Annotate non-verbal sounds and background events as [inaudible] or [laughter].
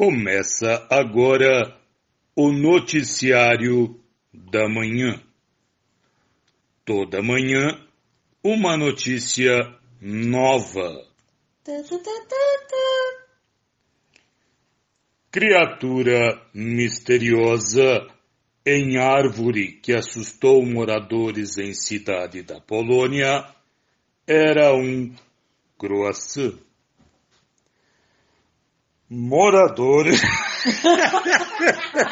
Começa agora o Noticiário da Manhã. Toda manhã, uma notícia nova. Criatura misteriosa em árvore que assustou moradores em cidade da Polônia era um croissant. Moradores [laughs]